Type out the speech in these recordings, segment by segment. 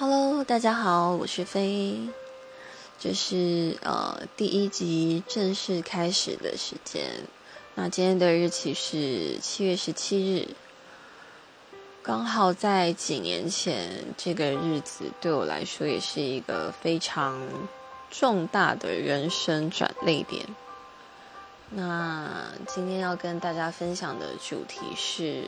Hello，大家好，我是飞。这是呃第一集正式开始的时间。那今天的日期是七月十七日，刚好在几年前，这个日子对我来说也是一个非常重大的人生转捩点。那今天要跟大家分享的主题是，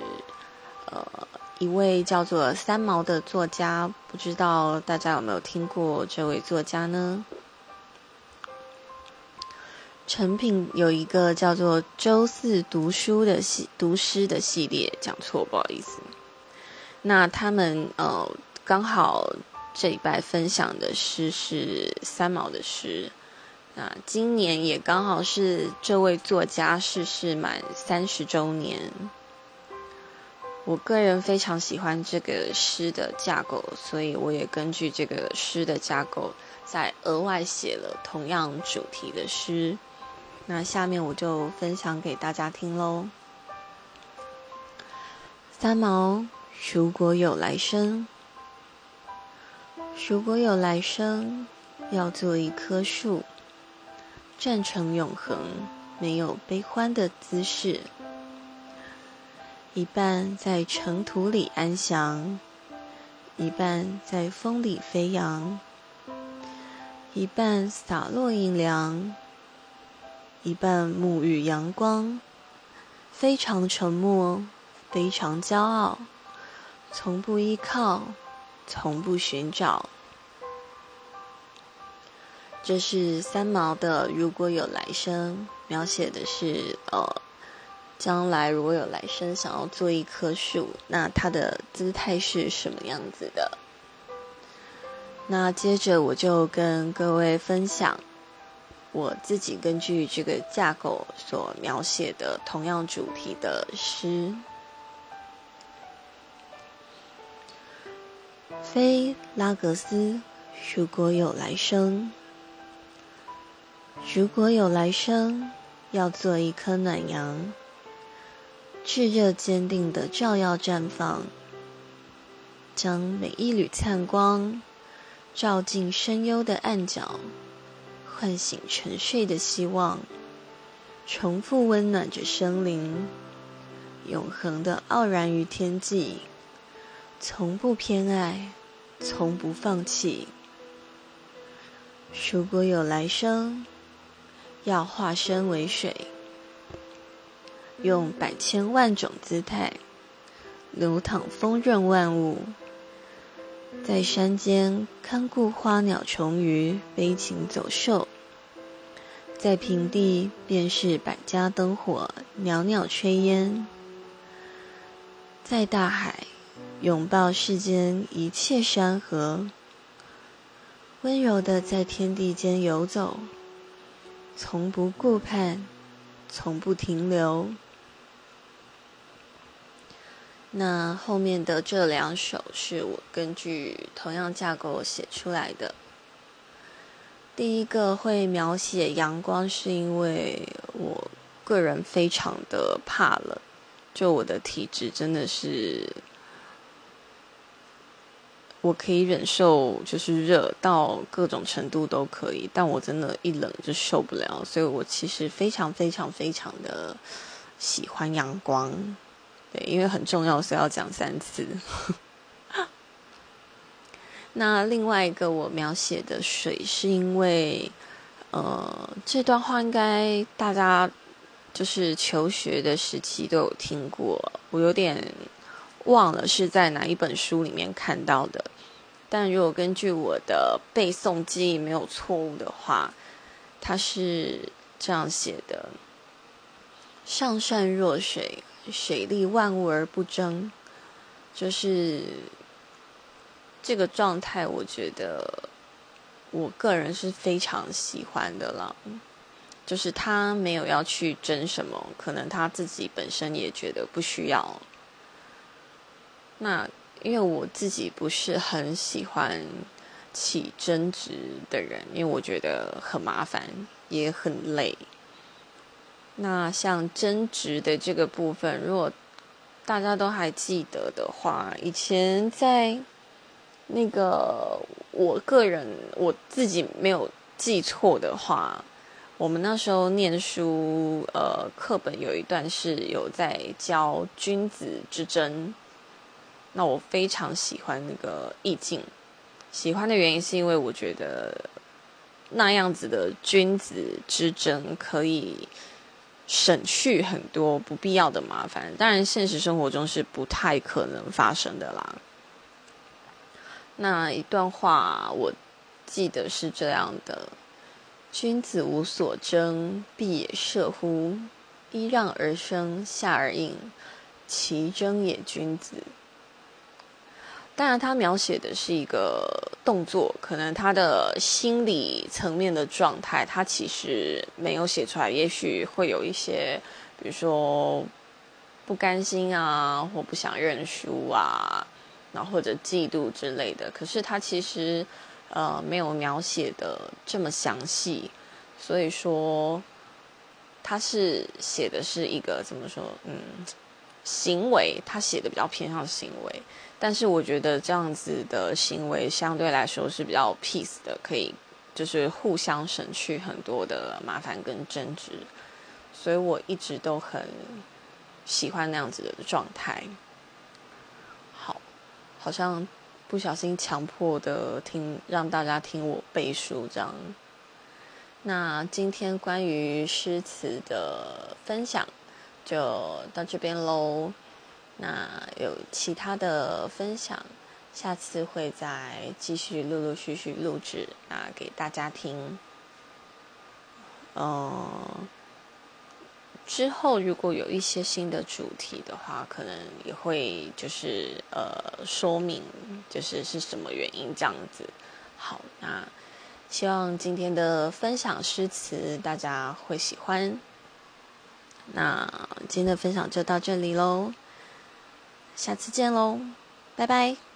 呃，一位叫做三毛的作家，不知道大家有没有听过这位作家呢？成品有一个叫做“周四读书”的系读诗的系列，讲错不好意思。那他们呃刚好这礼拜分享的诗是三毛的诗，那今年也刚好是这位作家逝世满三十周年。我个人非常喜欢这个诗的架构，所以我也根据这个诗的架构，再额外写了同样主题的诗。那下面我就分享给大家听喽。三毛，如果有来生，如果有来生，要做一棵树，站成永恒，没有悲欢的姿势，一半在尘土里安详，一半在风里飞扬，一半洒落阴凉。一半沐浴阳光，非常沉默，非常骄傲，从不依靠，从不寻找。这是三毛的《如果有来生》，描写的是呃，将来如果有来生，想要做一棵树，那它的姿态是什么样子的？那接着我就跟各位分享。我自己根据这个架构所描写的同样主题的诗，菲拉格斯，如果有来生，如果有来生，要做一颗暖阳，炙热坚定的照耀绽放，将每一缕灿光照进深幽的暗角。唤醒沉睡的希望，重复温暖着生灵，永恒的傲然于天际，从不偏爱，从不放弃。如果有来生，要化身为水，用百千万种姿态，流淌丰润万物。在山间看顾花鸟虫鱼、飞禽走兽；在平地便是百家灯火、袅袅炊烟；在大海拥抱世间一切山河，温柔的在天地间游走，从不顾盼，从不停留。那后面的这两首是我根据同样架构写出来的。第一个会描写阳光，是因为我个人非常的怕冷，就我的体质真的是，我可以忍受就是热到各种程度都可以，但我真的一冷就受不了，所以我其实非常非常非常的喜欢阳光。对，因为很重要，所以要讲三次。那另外一个我描写的水，是因为，呃，这段话应该大家就是求学的时期都有听过，我有点忘了是在哪一本书里面看到的。但如果根据我的背诵记忆没有错误的话，它是这样写的：上善若水。水利万物而不争，就是这个状态。我觉得我个人是非常喜欢的了。就是他没有要去争什么，可能他自己本身也觉得不需要。那因为我自己不是很喜欢起争执的人，因为我觉得很麻烦，也很累。那像争执的这个部分，如果大家都还记得的话，以前在那个我个人我自己没有记错的话，我们那时候念书，呃，课本有一段是有在教君子之争。那我非常喜欢那个意境，喜欢的原因是因为我觉得那样子的君子之争可以省去很多不必要的麻烦。当然，现实生活中是不太可能发生的啦。那一段话我记得是这样的：“君子无所争，必也射乎？揖让而生，下而应，其争也君子。”当然，他描写的是一个动作，可能他的心理层面的状态，他其实没有写出来。也许会有一些，比如说不甘心啊，或不想认输啊，然后或者嫉妒之类的。可是他其实呃没有描写的这么详细，所以说他是写的是一个怎么说？嗯。行为，他写的比较偏向行为，但是我觉得这样子的行为相对来说是比较 peace 的，可以就是互相省去很多的麻烦跟争执，所以我一直都很喜欢那样子的状态。好，好像不小心强迫的听让大家听我背书这样。那今天关于诗词的分享。就到这边喽。那有其他的分享，下次会再继续陆陆续续录制啊，给大家听。嗯，之后如果有一些新的主题的话，可能也会就是呃说明，就是是什么原因这样子。好，那希望今天的分享诗词大家会喜欢。那今天的分享就到这里喽，下次见喽，拜拜。